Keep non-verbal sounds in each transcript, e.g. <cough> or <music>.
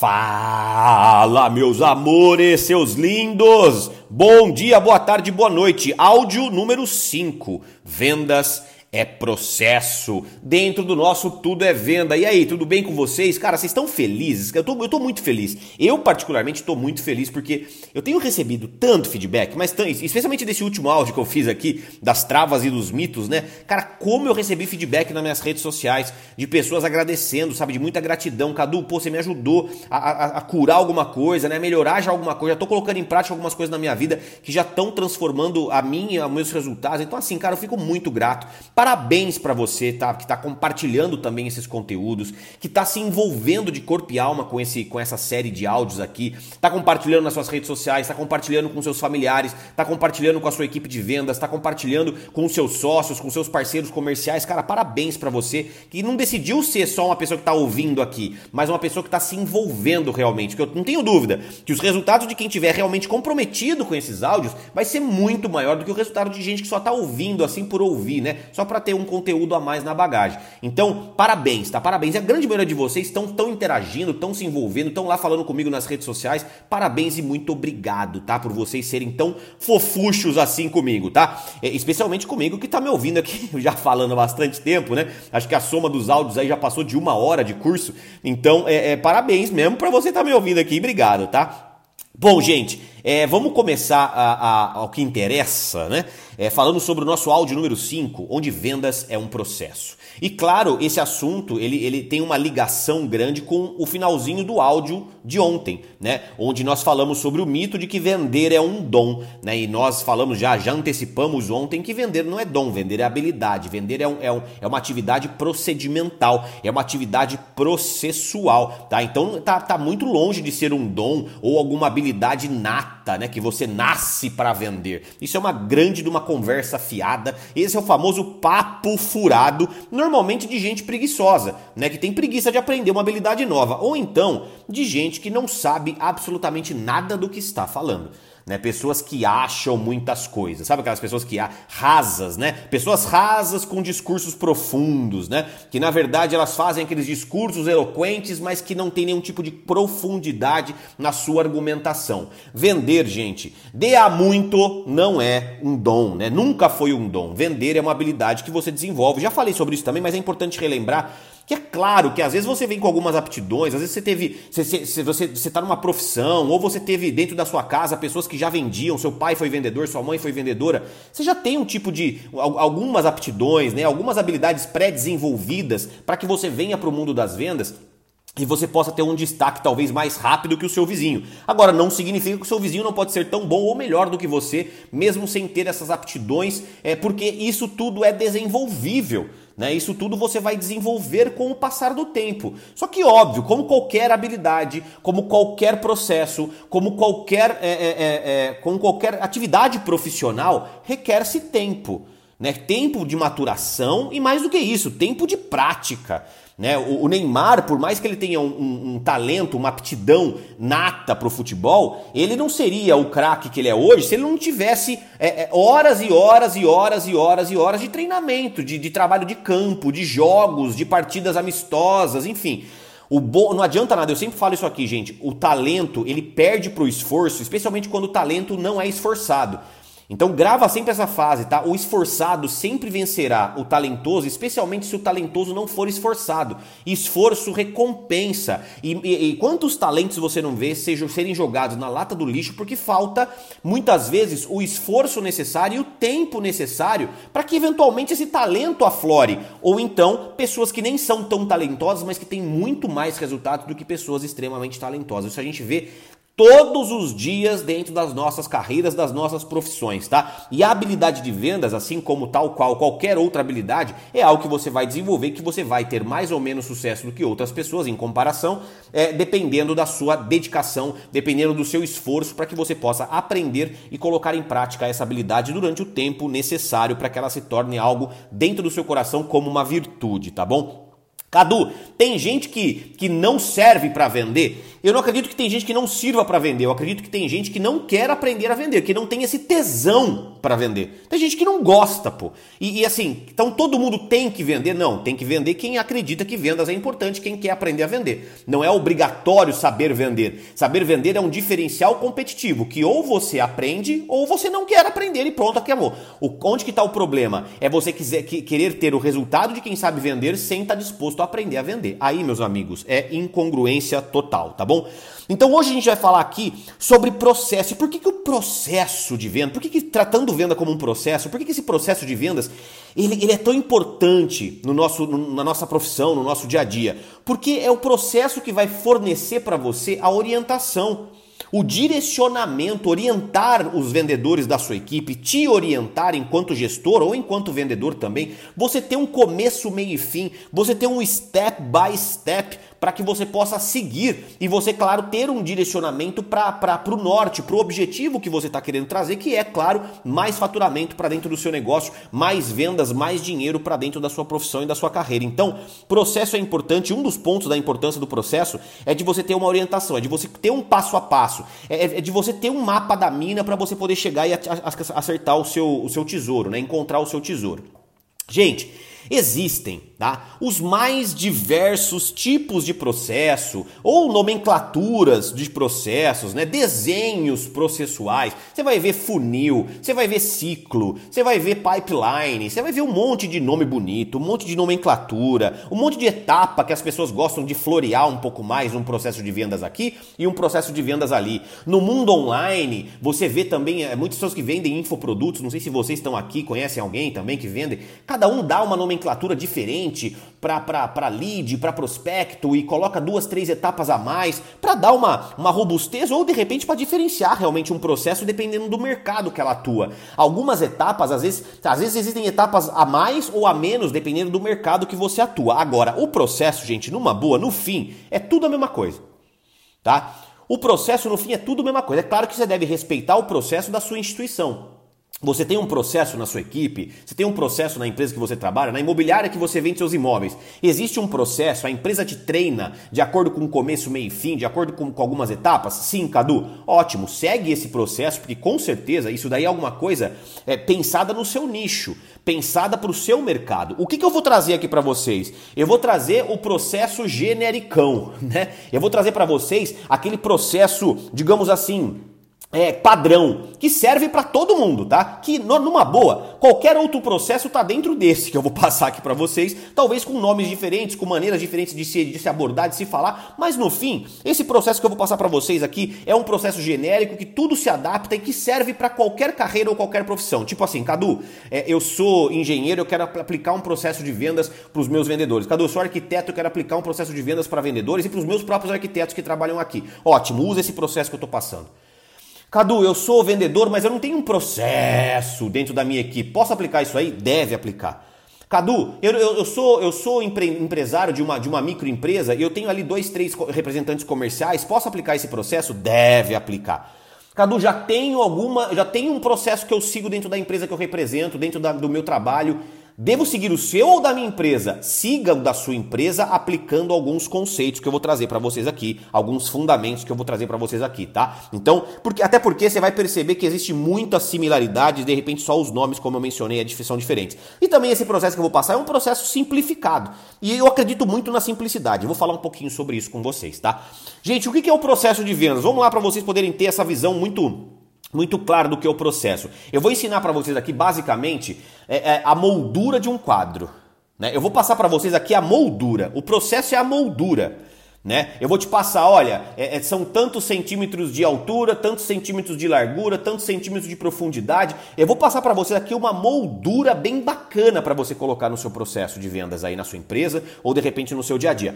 Fala, meus amores, seus lindos! Bom dia, boa tarde, boa noite. Áudio número 5: Vendas é processo. Dentro do nosso Tudo é Venda. E aí, tudo bem com vocês? Cara, vocês estão felizes? Eu tô, eu tô muito feliz. Eu, particularmente, estou muito feliz porque eu tenho recebido tanto feedback, mas especialmente desse último áudio que eu fiz aqui, das travas e dos mitos, né? Cara, como eu recebi feedback nas minhas redes sociais de pessoas agradecendo, sabe? De muita gratidão. Cadu, pô, você me ajudou a, a, a curar alguma coisa, né? Melhorar já alguma coisa. Já tô colocando em prática algumas coisas na minha vida que já estão transformando a e os meus resultados. Então, assim, cara, eu fico muito grato. Parabéns para você, tá? Que tá compartilhando também esses conteúdos, que tá se envolvendo de corpo e alma com esse com essa série de áudios aqui, tá compartilhando nas suas redes sociais, tá compartilhando com seus familiares, tá compartilhando com a sua equipe de vendas, tá compartilhando com seus sócios, com seus parceiros comerciais. Cara, parabéns para você que não decidiu ser só uma pessoa que tá ouvindo aqui, mas uma pessoa que tá se envolvendo realmente. Que eu não tenho dúvida que os resultados de quem tiver realmente comprometido com esses áudios vai ser muito maior do que o resultado de gente que só tá ouvindo assim por ouvir, né? Só para ter um conteúdo a mais na bagagem. Então, parabéns, tá? Parabéns. A grande maioria de vocês estão tão interagindo, estão se envolvendo, estão lá falando comigo nas redes sociais. Parabéns e muito obrigado, tá? Por vocês serem tão fofuchos assim comigo, tá? É, especialmente comigo que tá me ouvindo aqui <laughs> já falando há bastante tempo, né? Acho que a soma dos áudios aí já passou de uma hora de curso. Então, é, é parabéns mesmo para você estar tá me ouvindo aqui. Obrigado, tá? Bom, gente, é, vamos começar a, a, ao que interessa, né? É, falando sobre o nosso áudio número 5, onde vendas é um processo. E claro, esse assunto ele, ele tem uma ligação grande com o finalzinho do áudio de ontem, né? Onde nós falamos sobre o mito de que vender é um dom, né? E nós falamos já, já antecipamos ontem que vender não é dom, vender é habilidade, vender é, um, é, um, é uma atividade procedimental, é uma atividade processual, tá? Então tá, tá muito longe de ser um dom ou alguma habilidade nata, né? Que você nasce para vender. Isso é uma grande de uma conversa fiada. Esse é o famoso papo furado normalmente de gente preguiçosa, né, que tem preguiça de aprender uma habilidade nova, ou então de gente que não sabe absolutamente nada do que está falando. Né, pessoas que acham muitas coisas, sabe aquelas pessoas que há rasas, né? Pessoas rasas com discursos profundos, né? Que na verdade elas fazem aqueles discursos eloquentes, mas que não tem nenhum tipo de profundidade na sua argumentação. Vender, gente, dê a muito não é um dom, né? Nunca foi um dom. Vender é uma habilidade que você desenvolve. Já falei sobre isso também, mas é importante relembrar que é claro que às vezes você vem com algumas aptidões, às vezes você teve. Você, você, você, tá numa profissão, ou você teve dentro da sua casa pessoas que já vendiam, seu pai foi vendedor, sua mãe foi vendedora. Você já tem um tipo de. algumas aptidões, né? Algumas habilidades pré-desenvolvidas para que você venha para o mundo das vendas e você possa ter um destaque talvez mais rápido que o seu vizinho. Agora, não significa que o seu vizinho não pode ser tão bom ou melhor do que você, mesmo sem ter essas aptidões, é porque isso tudo é desenvolvível. Né? Isso tudo você vai desenvolver com o passar do tempo. Só que, óbvio, como qualquer habilidade, como qualquer processo, como qualquer, é, é, é, é como qualquer atividade profissional, requer-se tempo. Né? Tempo de maturação e, mais do que isso, tempo de prática. Né? O, Neymar, por mais que ele tenha um, um, um talento, uma aptidão nata para o futebol, ele não seria o craque que ele é hoje se ele não tivesse é, é, horas e horas e horas e horas e horas de treinamento, de, de trabalho de campo, de jogos, de partidas amistosas, enfim. O bo... Não adianta nada, eu sempre falo isso aqui, gente. O talento ele perde para o esforço, especialmente quando o talento não é esforçado. Então grava sempre essa fase, tá? O esforçado sempre vencerá o talentoso, especialmente se o talentoso não for esforçado. Esforço recompensa. E, e, e quantos talentos você não vê sejam serem jogados na lata do lixo porque falta muitas vezes o esforço necessário e o tempo necessário para que eventualmente esse talento aflore. Ou então pessoas que nem são tão talentosas, mas que têm muito mais resultados do que pessoas extremamente talentosas. Isso a gente vê todos os dias dentro das nossas carreiras, das nossas profissões, tá? E a habilidade de vendas, assim como tal qual qualquer outra habilidade, é algo que você vai desenvolver, que você vai ter mais ou menos sucesso do que outras pessoas em comparação, é, dependendo da sua dedicação, dependendo do seu esforço para que você possa aprender e colocar em prática essa habilidade durante o tempo necessário para que ela se torne algo dentro do seu coração como uma virtude, tá bom? Cadu, tem gente que, que não serve para vender Eu não acredito que tem gente que não sirva para vender. Eu acredito que tem gente que não quer aprender a vender, que não tem esse tesão para vender. Tem gente que não gosta, pô. E, e, assim, então todo mundo tem que vender? Não, tem que vender quem acredita que vendas é importante, quem quer aprender a vender. Não é obrigatório saber vender. Saber vender é um diferencial competitivo que ou você aprende ou você não quer aprender e pronto, acabou. O, onde que está o problema? É você quiser, que, querer ter o resultado de quem sabe vender sem estar tá disposto a aprender a vender. Aí, meus amigos, é incongruência total, tá bom? Então hoje a gente vai falar aqui sobre processo. E por que, que o processo de venda, por que, que tratando venda como um processo, por que, que esse processo de vendas ele, ele é tão importante no nosso, no, na nossa profissão, no nosso dia a dia? Porque é o processo que vai fornecer para você a orientação o direcionamento, orientar os vendedores da sua equipe, te orientar enquanto gestor ou enquanto vendedor também, você ter um começo, meio e fim, você ter um step by step para que você possa seguir e você, claro, ter um direcionamento para o norte, para o objetivo que você está querendo trazer, que é, claro, mais faturamento para dentro do seu negócio, mais vendas, mais dinheiro para dentro da sua profissão e da sua carreira. Então, processo é importante. Um dos pontos da importância do processo é de você ter uma orientação, é de você ter um passo a passo, é, é de você ter um mapa da mina para você poder chegar e acertar o seu, o seu tesouro, né? encontrar o seu tesouro. Gente, existem Tá? Os mais diversos tipos de processo ou nomenclaturas de processos, né? desenhos processuais. Você vai ver funil, você vai ver ciclo, você vai ver pipeline, você vai ver um monte de nome bonito, um monte de nomenclatura, um monte de etapa que as pessoas gostam de florear um pouco mais um processo de vendas aqui e um processo de vendas ali. No mundo online, você vê também é, muitas pessoas que vendem infoprodutos, não sei se vocês estão aqui, conhecem alguém também que vende, cada um dá uma nomenclatura diferente para lead, para prospecto e coloca duas, três etapas a mais para dar uma, uma robustez ou de repente para diferenciar realmente um processo dependendo do mercado que ela atua. Algumas etapas, às vezes, às vezes existem etapas a mais ou a menos dependendo do mercado que você atua. Agora, o processo, gente, numa boa, no fim, é tudo a mesma coisa. Tá? O processo no fim é tudo a mesma coisa. É claro que você deve respeitar o processo da sua instituição. Você tem um processo na sua equipe, você tem um processo na empresa que você trabalha, na imobiliária que você vende seus imóveis. Existe um processo, a empresa te treina de acordo com o começo, meio e fim, de acordo com, com algumas etapas? Sim, Cadu. Ótimo, segue esse processo, porque com certeza isso daí é alguma coisa é, pensada no seu nicho, pensada para o seu mercado. O que, que eu vou trazer aqui para vocês? Eu vou trazer o processo genericão, <laughs> né? Eu vou trazer para vocês aquele processo, digamos assim, é, padrão que serve para todo mundo, tá? Que numa boa, qualquer outro processo tá dentro desse que eu vou <laughs> passar aqui para vocês, talvez com nomes diferentes, com maneiras diferentes de se, de se abordar, de se falar, mas no fim, esse processo que eu vou passar para vocês aqui é um processo genérico que tudo se adapta e que serve para qualquer carreira ou qualquer profissão. Tipo assim, Cadu, é, eu sou engenheiro, eu quero aplicar um processo de vendas para os meus vendedores. Cadu, eu sou arquiteto, eu quero aplicar um processo de vendas para vendedores e para os meus próprios arquitetos que trabalham aqui. Ótimo, usa esse processo que eu estou passando. Cadu, eu sou vendedor, mas eu não tenho um processo dentro da minha equipe. Posso aplicar isso aí? Deve aplicar. Cadu, eu, eu, eu sou, eu sou empre, empresário de uma, de uma microempresa e eu tenho ali dois, três representantes comerciais. Posso aplicar esse processo? Deve aplicar. Cadu, já tenho alguma, já tenho um processo que eu sigo dentro da empresa que eu represento, dentro da, do meu trabalho. Devo seguir o seu ou da minha empresa? Siga o da sua empresa aplicando alguns conceitos que eu vou trazer para vocês aqui, alguns fundamentos que eu vou trazer para vocês aqui, tá? Então, porque até porque você vai perceber que existe muita similaridade, de repente só os nomes, como eu mencionei, são diferentes. E também esse processo que eu vou passar é um processo simplificado. E eu acredito muito na simplicidade. Eu vou falar um pouquinho sobre isso com vocês, tá? Gente, o que é o processo de vendas? Vamos lá para vocês poderem ter essa visão muito muito claro do que é o processo. Eu vou ensinar para vocês aqui basicamente é, é, a moldura de um quadro. Né? Eu vou passar para vocês aqui a moldura. O processo é a moldura. Né? Eu vou te passar, olha, é, é, são tantos centímetros de altura, tantos centímetros de largura, tantos centímetros de profundidade. Eu vou passar para vocês aqui uma moldura bem bacana para você colocar no seu processo de vendas aí na sua empresa ou de repente no seu dia a dia.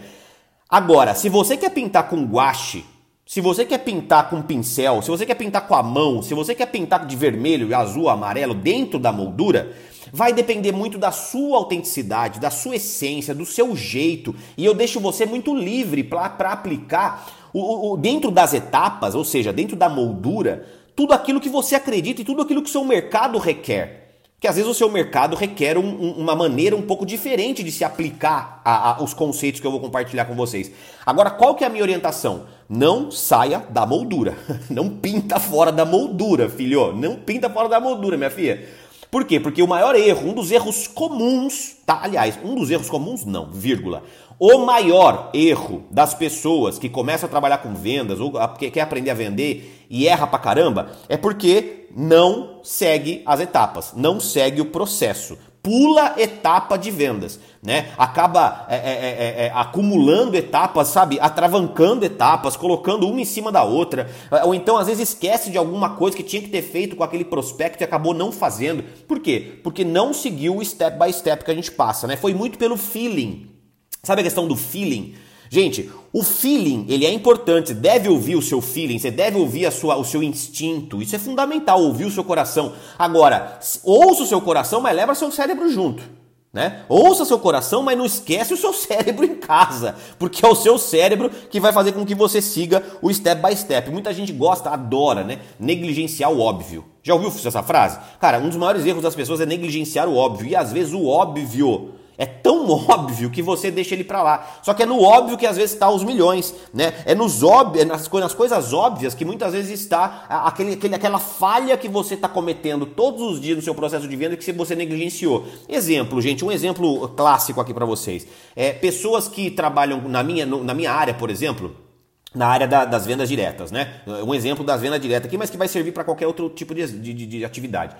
Agora, se você quer pintar com guache se você quer pintar com pincel, se você quer pintar com a mão, se você quer pintar de vermelho, azul, amarelo dentro da moldura, vai depender muito da sua autenticidade, da sua essência, do seu jeito. E eu deixo você muito livre para aplicar o, o, dentro das etapas, ou seja, dentro da moldura, tudo aquilo que você acredita e tudo aquilo que o seu mercado requer que às vezes o seu mercado requer um, um, uma maneira um pouco diferente de se aplicar a, a, os conceitos que eu vou compartilhar com vocês. Agora, qual que é a minha orientação? não saia da moldura. <laughs> Não pinta fora da moldura, filho. Não pinta fora da moldura, minha filha. Por quê? Porque o maior erro, um dos erros comuns, tá? Aliás, um dos erros comuns não, vírgula. O maior erro das pessoas que começam a trabalhar com vendas ou que quer aprender a vender e erra pra caramba é porque não segue as etapas, não segue o processo pula etapa de vendas, né? Acaba é é, é, é, é, acumulando etapas, sabe? Atravancando etapas, colocando uma em cima da outra, ou então às vezes esquece de alguma coisa que tinha que ter feito com aquele prospecto e acabou não fazendo. Por quê? Porque não seguiu o step by step que a gente passa, né? Foi muito pelo feeling. Sabe a questão do feeling? Gente, o feeling, ele é importante, você deve ouvir o seu feeling, você deve ouvir a sua, o seu instinto, isso é fundamental, ouvir o seu coração. Agora, ouça o seu coração, mas leva seu cérebro junto. Né? Ouça seu coração, mas não esquece o seu <laughs> cérebro em casa, porque é o seu cérebro que vai fazer com que você siga o step by step. Muita gente gosta, adora, né? Negligenciar o óbvio. Já ouviu essa frase? Cara, um dos maiores erros das pessoas é negligenciar o óbvio, e às vezes o óbvio é tão <laughs> óbvio que você deixa ele para lá. Só que é no óbvio que às vezes está os milhões, né? É nos óbvios, é nas, nas coisas óbvias que muitas vezes está aquele, aquele, aquela falha que você está cometendo todos os dias no seu processo de venda que você negligenciou. Exemplo, gente, um exemplo clássico aqui para vocês. É, pessoas que trabalham na minha, na minha área, por exemplo, na área da, das vendas diretas, né? Um exemplo das vendas diretas aqui, mas que vai servir para qualquer outro tipo de, de, de atividade.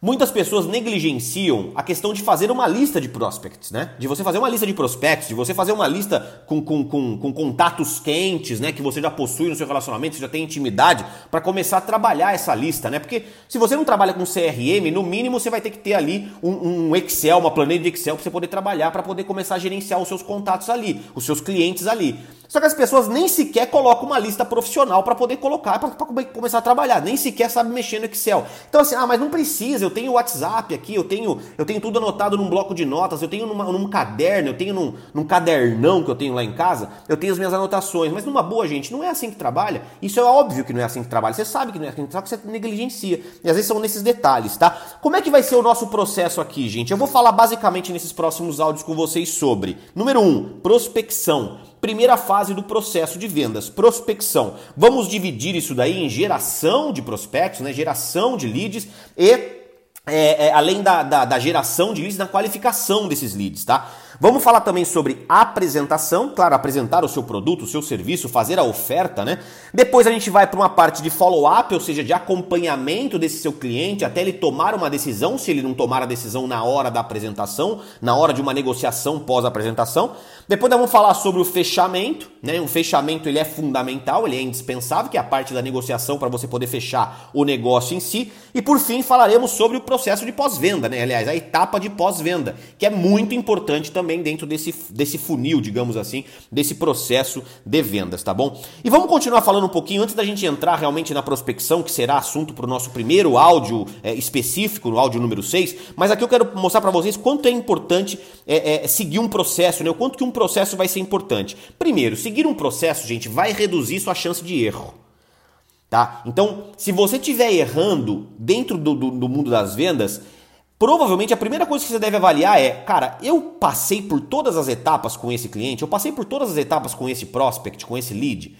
Muitas pessoas negligenciam a questão de fazer uma lista de prospects, né? De você fazer uma lista de prospects, de você fazer uma lista com, com, com, com contatos quentes, né? Que você já possui no seu relacionamento, você já tem intimidade, para começar a trabalhar essa lista, né? Porque se você não trabalha com CRM, no mínimo você vai ter que ter ali um, um Excel, uma planilha de Excel para você poder trabalhar, para poder começar a gerenciar os seus contatos ali, os seus clientes ali. Só que as pessoas nem sequer colocam uma lista profissional para poder colocar, para começar a trabalhar, nem sequer sabe mexer no Excel. Então assim, ah, mas não precisa, eu tenho o WhatsApp aqui, eu tenho, eu tenho tudo anotado num bloco de notas, eu tenho numa, num caderno, eu tenho num, num cadernão que eu tenho lá em casa, eu tenho as minhas anotações. Mas numa boa, gente, não é assim que trabalha. Isso é óbvio que não é assim que trabalha. Você sabe que não é assim, que você negligencia. E às vezes são nesses detalhes, tá? Como é que vai ser o nosso processo aqui, gente? Eu vou falar basicamente nesses próximos áudios com vocês sobre, número um, prospecção. Primeira fase do processo de vendas, prospecção. Vamos dividir isso daí em geração de prospectos, né? geração de leads e é, é, além da, da, da, geração de leads, na qualificação desses leads, tá? Vamos falar também sobre apresentação, claro, apresentar o seu produto, o seu serviço, fazer a oferta, né? Depois a gente vai para uma parte de follow-up, ou seja, de acompanhamento desse seu cliente até ele tomar uma decisão, se ele não tomar a decisão na hora da apresentação, na hora de uma negociação pós-apresentação. Depois nós vamos falar sobre o fechamento, né? O fechamento ele é fundamental, ele é indispensável, que é a parte da negociação para você poder fechar o negócio em si. E por fim falaremos sobre o processo de pós-venda, né? Aliás, a etapa de pós-venda, que é muito importante também também dentro desse, desse funil, digamos assim, desse processo de vendas, tá bom? E vamos continuar falando um pouquinho antes da gente entrar realmente na prospecção, que será assunto para o nosso primeiro áudio é, específico, no áudio número 6, mas aqui eu quero mostrar para vocês quanto é importante é, é, seguir um processo, né? O quanto que um processo vai ser importante. Primeiro, seguir um processo, gente, vai reduzir sua chance de erro. Tá? Então, se você estiver errando dentro do, do, do mundo das vendas, Provavelmente a primeira coisa que você deve avaliar é, cara, eu passei por todas as etapas com esse cliente, eu passei por todas as etapas com esse prospect, com esse lead.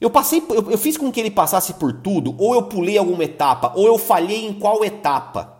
Eu passei, eu, eu fiz com que ele passasse por tudo, ou eu pulei alguma etapa, ou eu falhei em qual etapa.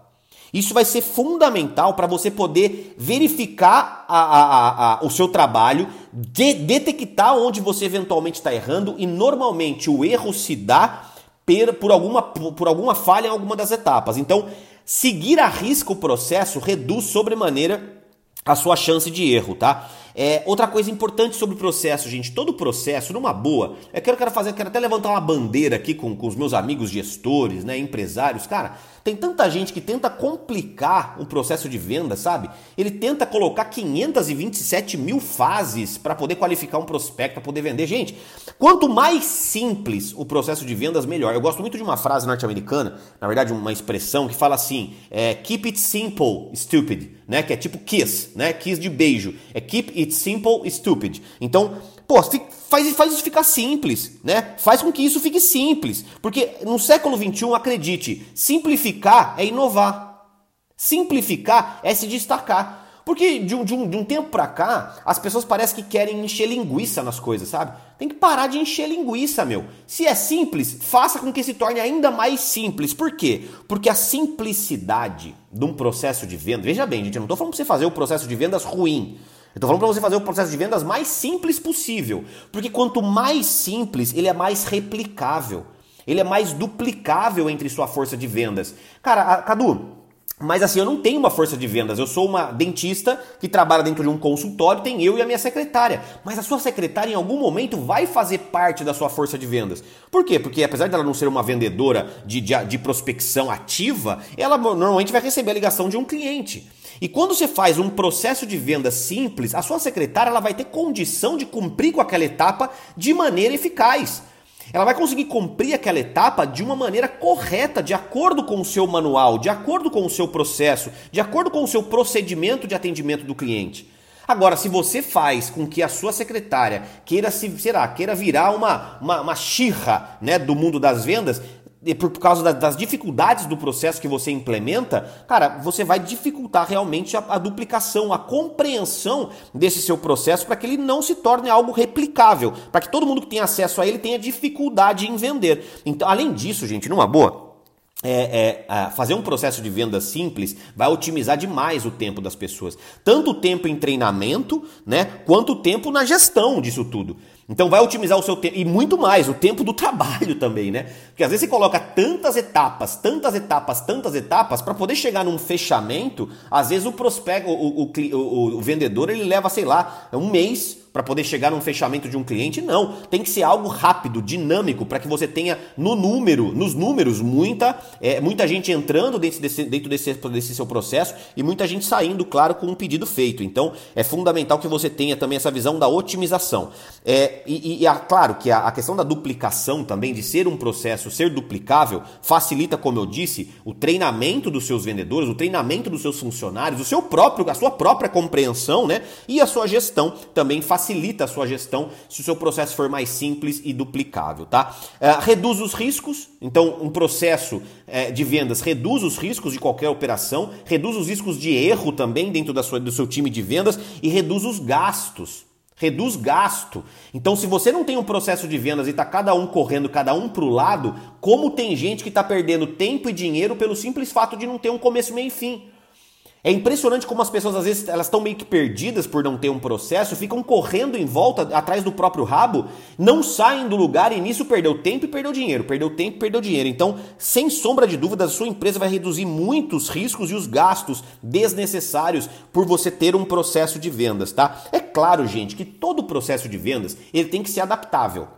Isso vai ser fundamental para você poder verificar a, a, a, o seu trabalho, de, detectar onde você eventualmente está errando e normalmente o erro se dá per, por, alguma, por alguma falha em alguma das etapas. Então, Seguir a risco o processo reduz sobremaneira a sua chance de erro, tá? É, outra coisa importante sobre o processo, gente, todo processo, numa boa, eu quero, quero fazer, quero até levantar uma bandeira aqui com, com os meus amigos gestores, né, empresários, cara, tem tanta gente que tenta complicar o processo de venda, sabe? Ele tenta colocar 527 mil fases para poder qualificar um prospecto, para poder vender. Gente, quanto mais simples o processo de vendas, melhor. Eu gosto muito de uma frase norte-americana, na verdade, uma expressão que fala assim: é, keep it simple, stupid, né? Que é tipo kiss, né? Kiss de beijo. É keep it simple, stupid. Então, Pô, faz, faz isso ficar simples, né? Faz com que isso fique simples. Porque no século XXI, acredite, simplificar é inovar. Simplificar é se destacar. Porque de um, de um, de um tempo pra cá, as pessoas parecem que querem encher linguiça nas coisas, sabe? Tem que parar de encher linguiça, meu. Se é simples, faça com que se torne ainda mais simples. Por quê? Porque a simplicidade de um processo de venda. Veja bem, gente, eu não estou falando para você fazer o processo de vendas ruim. Eu estou falando para você fazer o processo de vendas mais simples possível. Porque quanto mais simples, ele é mais replicável. Ele é mais duplicável entre sua força de vendas. Cara, a, Cadu, mas assim, eu não tenho uma força de vendas. Eu sou uma dentista que trabalha dentro de um consultório, tem eu e a minha secretária. Mas a sua secretária em algum momento vai fazer parte da sua força de vendas. Por quê? Porque apesar dela não ser uma vendedora de, de, de prospecção ativa, ela normalmente vai receber a ligação de um cliente. E quando você faz um processo de venda simples, a sua secretária ela vai ter condição de cumprir com aquela etapa de maneira eficaz. Ela vai conseguir cumprir aquela etapa de uma maneira correta, de acordo com o seu manual, de acordo com o seu processo, de acordo com o seu procedimento de atendimento do cliente. Agora, se você faz com que a sua secretária queira se, será, queira virar uma, uma, uma xirra né, do mundo das vendas, por causa das dificuldades do processo que você implementa, cara, você vai dificultar realmente a, a duplicação, a compreensão desse seu processo para que ele não se torne algo replicável, para que todo mundo que tem acesso a ele tenha dificuldade em vender. Então, além disso, gente, numa boa, é, é, fazer um processo de venda simples vai otimizar demais o tempo das pessoas. Tanto o tempo em treinamento, né, quanto o tempo na gestão disso tudo. Então vai otimizar o seu tempo e muito mais, o tempo do <laughs> trabalho também, né? Porque às vezes você coloca tantas etapas, tantas etapas, tantas etapas para poder chegar num fechamento, às vezes o prospecto, o, o, o, o vendedor, ele leva, sei lá, um mês para poder chegar num fechamento de um cliente, não. Tem que ser algo rápido, dinâmico, para que você tenha no número, nos números, muita, é, muita gente entrando dentro, desse, dentro desse, desse seu processo e muita gente saindo, claro, com um pedido feito. Então é fundamental que você tenha também essa visão da otimização. É, e, e, e claro que a, a questão da duplicação também, de ser um processo, ser duplicável, facilita, como eu disse, o treinamento dos seus vendedores, o treinamento dos seus funcionários, o seu próprio, a sua própria compreensão, né? E a sua gestão também facilita facilita a sua gestão se o seu processo for mais simples e duplicável, tá? É, reduz os riscos, então um processo é, de vendas reduz os riscos de qualquer operação, reduz os riscos de erro também dentro da sua, do seu time de vendas e reduz os gastos. Reduz gasto. Então, se você não tem um processo de vendas e está cada um correndo, cada um para o lado, como tem gente que está perdendo tempo e dinheiro pelo simples fato de não ter um começo, meio e fim? É impressionante como as pessoas às vezes elas estão meio que perdidas por não ter um processo, ficam correndo em volta atrás do próprio rabo, não saem do lugar e nisso perdeu tempo e perdeu dinheiro, perdeu tempo e perdeu dinheiro. Então, sem sombra de dúvida, a sua empresa vai reduzir muitos riscos e os gastos desnecessários por você ter um processo de vendas, tá? É claro, gente, que todo processo de vendas, ele tem que ser adaptável.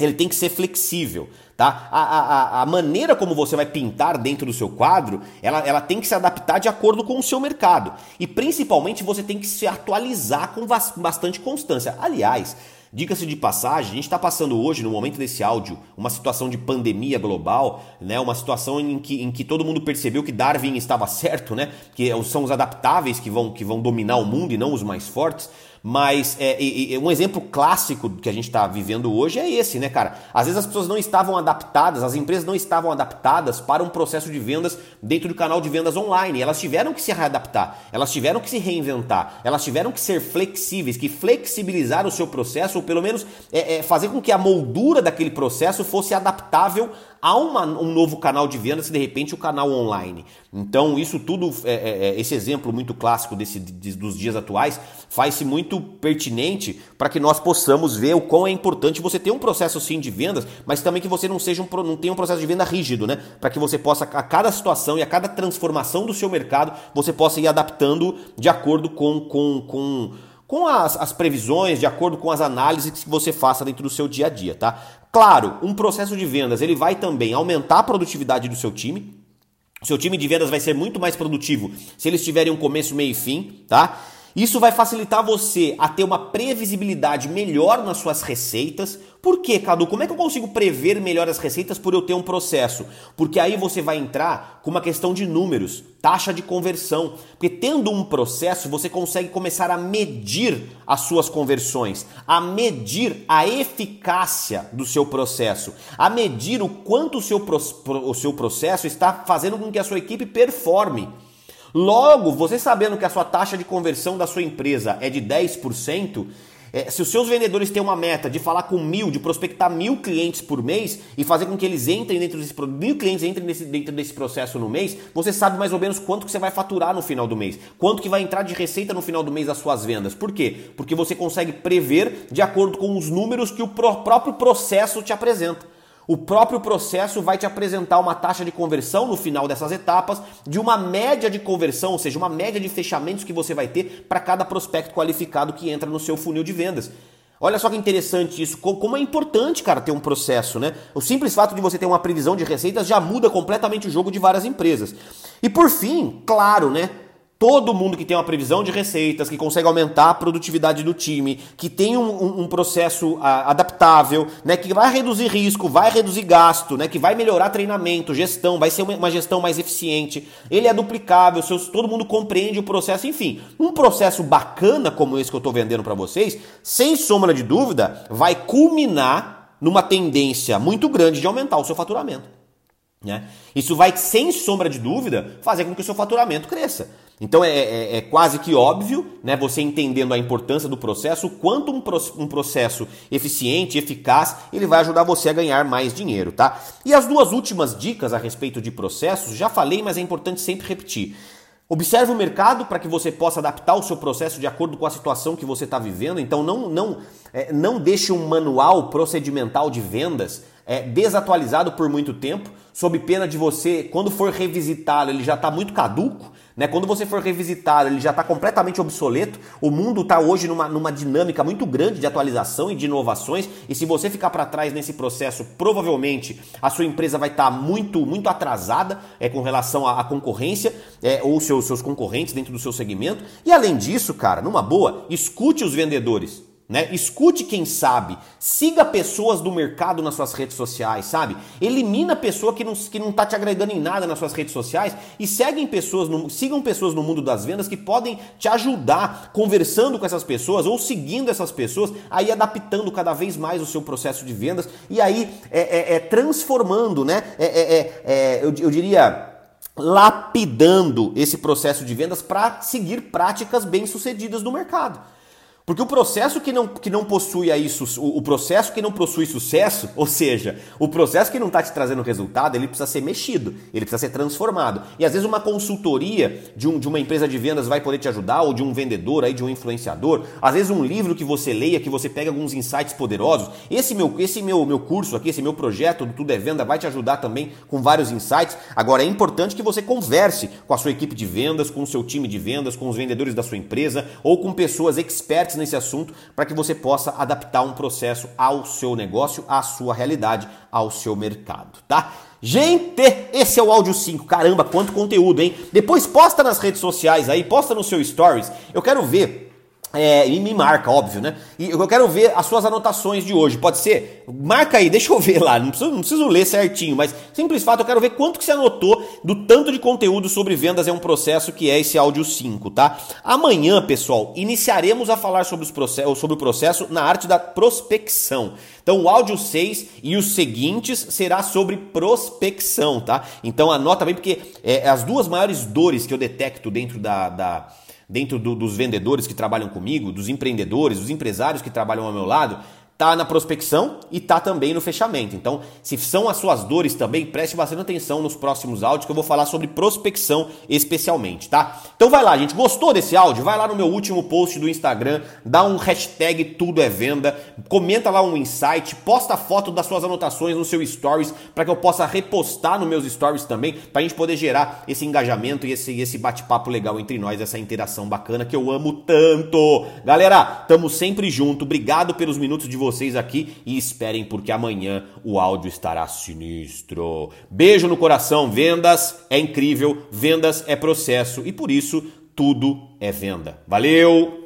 Ele tem que ser flexível. Tá? A, a, a maneira como você vai pintar dentro do seu quadro, ela, ela tem que se adaptar de acordo com o seu mercado. E principalmente você tem que se atualizar com bastante constância. Aliás, Diga-se de passagem, a gente está passando hoje, no momento desse áudio, uma situação de pandemia global, né? uma situação em que, em que todo mundo percebeu que Darwin estava certo, né? que são os adaptáveis que vão, que vão dominar o mundo e não os mais fortes. Mas é, é, é, um exemplo clássico que a gente está vivendo hoje é esse, né, cara? Às vezes as pessoas não estavam adaptadas, as empresas não estavam adaptadas para um processo de vendas dentro do canal de vendas online. Elas tiveram que se readaptar, elas tiveram que se reinventar, elas tiveram que ser flexíveis, que flexibilizar o seu processo, ou pelo menos é, é fazer com que a moldura daquele processo fosse adaptável a uma, um novo canal de vendas e de repente o canal online. Então, isso tudo, é, é, é esse exemplo muito clássico desse, dos dias atuais, faz-se muito pertinente para que nós possamos ver o quão é importante você ter um processo sim de vendas, mas também que você não seja um, não tenha um processo de venda rígido, né? Para que você possa, a cada situação e a cada transformação do seu mercado, você possa ir adaptando de acordo com, com, com com as, as, previsões, de acordo com as análises que você faça dentro do seu dia a dia, tá? Claro, um processo de vendas ele vai também aumentar a produtividade do seu time. Seu time de vendas vai ser muito mais produtivo se eles tiverem um começo, meio e fim, tá? Isso vai facilitar você a ter uma previsibilidade melhor nas suas receitas. Por quê, Cadu? Como é que eu consigo prever melhor as receitas por eu ter um processo? Porque aí você vai entrar com uma questão de números, taxa de conversão. Porque tendo um processo, você consegue começar a medir as suas conversões, a medir a eficácia do seu processo, a medir o quanto o seu, o seu processo está fazendo com que a sua equipe performe. Logo, você sabendo que a sua taxa de conversão da sua empresa é de 10%, é, se os seus vendedores têm uma meta de falar com mil, de prospectar mil clientes por mês e fazer com que eles entrem dentro desse mil clientes entrem nesse, dentro desse processo no mês, você sabe mais ou menos quanto que você vai faturar no final do mês, quanto que vai entrar de receita no final do mês das suas vendas. Por quê? Porque você consegue prever de acordo com os números que o próprio processo te apresenta. O próprio processo vai te apresentar uma taxa de conversão no final dessas etapas, de uma média de conversão, ou seja, uma média de fechamentos que você vai ter para cada prospecto qualificado que entra no seu funil de vendas. Olha só que interessante isso, como é importante, cara, ter um processo, né? O simples fato de você ter uma previsão de receitas já muda completamente o jogo de várias empresas. E por fim, claro, né? Todo mundo que tem uma previsão de receitas, que consegue aumentar a produtividade do time, que tem um, um, um processo a, adaptável, né, que vai reduzir risco, vai reduzir gasto, né, que vai melhorar treinamento, gestão, vai ser uma, uma gestão mais eficiente, ele é duplicável, seus, todo mundo compreende o processo, enfim. Um processo bacana como esse que eu estou vendendo para vocês, sem sombra de dúvida, vai culminar numa tendência muito grande de aumentar o seu faturamento. Né? Isso vai, sem sombra de dúvida, fazer com que o seu faturamento cresça. Então é, é, é, quase que óbvio, né, você entendendo a importância do processo, o quanto um, um, processo eficiente, eficaz, ele vai ajudar você a ganhar mais dinheiro, tá? E as duas últimas dicas a respeito de processos, já falei, mas é importante sempre repetir. Observe o mercado para que você possa adaptar o seu processo de acordo com a situação que você está vivendo. Então não, não, é, não deixe um manual procedimental de vendas é, desatualizado por muito tempo, sob pena de você, quando for revisitá-lo, ele já está muito caduco. Né? Quando você for revisitar, ele já está completamente obsoleto. O mundo está hoje numa, numa dinâmica muito grande de atualização e de inovações. E se você ficar para trás nesse processo, provavelmente a sua empresa vai estar tá muito, muito atrasada é, com relação à, à concorrência é, ou seus, seus concorrentes dentro do seu segmento. E além disso, cara, numa boa, escute os vendedores. Né? Escute quem sabe, siga pessoas do mercado nas suas redes sociais, sabe? Elimina pessoa que não, que não tá te agregando em nada nas suas redes sociais e seguem pessoas no, sigam pessoas no mundo das vendas que podem te ajudar conversando com essas pessoas ou seguindo essas pessoas, aí adaptando cada vez mais o seu processo de vendas e aí é, é, é transformando, né? É, é, é, é eu, eu diria lapidando esse processo de vendas para seguir práticas bem sucedidas no mercado. Porque o processo que não, que não possui aí, o, o processo que não possui sucesso, <laughs> ou seja, o processo que não está te trazendo resultado, ele precisa ser mexido, ele precisa ser transformado. E às vezes uma consultoria de, um, de uma empresa de vendas vai poder te ajudar, ou de um vendedor aí, de um influenciador, às vezes um livro que você leia, que você pega alguns insights poderosos. Esse meu, esse meu, meu curso aqui, esse meu projeto do Tudo é Venda vai te ajudar também com vários insights. Agora é importante que você converse com a sua equipe de vendas, com o seu time de vendas, com os vendedores da sua empresa, ou com pessoas expertas nesse assunto para que você possa adaptar um processo ao seu negócio, à sua realidade, ao seu mercado, tá? Gente, esse é o áudio 5. Caramba, quanto conteúdo, hein? Depois posta nas redes sociais aí, posta no seu stories. Eu quero ver é, e me marca, óbvio, né? E eu quero ver as suas anotações de hoje. Pode ser? Marca aí, <laughs> deixa eu ver lá. Não preciso, não preciso ler certinho, mas simples fato, eu quero ver quanto que você anotou do tanto de conteúdo sobre vendas é um processo que é esse áudio 5, tá? Amanhã, pessoal, iniciaremos a falar sobre, os sobre o processo na arte da prospecção. Então, o áudio 6 e os seguintes será sobre prospecção, tá? Então, anota bem, porque é, as duas maiores dores que eu detecto dentro da, da dentro do, dos vendedores que trabalham comigo, dos empreendedores, dos empresários que trabalham ao meu lado, tá na prospecção e tá também no fechamento. Então, se são as suas dores também, preste bastante atenção nos próximos áudios que eu vou falar sobre prospecção especialmente, tá? Então vai lá, gente. Gostou desse áudio? Vai lá no meu último post do Instagram, dá um hashtag tudo é venda, comenta lá um insight, posta foto das suas anotações no seu stories para que eu possa repostar nos meus stories também, pra gente poder gerar esse engajamento e esse, esse bate-papo legal entre nós, essa interação bacana que eu amo tanto. Galera, tamo sempre junto. Obrigado pelos minutos de vocês vocês aqui e esperem porque amanhã o áudio estará sinistro. Beijo no coração, vendas é incrível, vendas é processo e por isso tudo é venda. Valeu!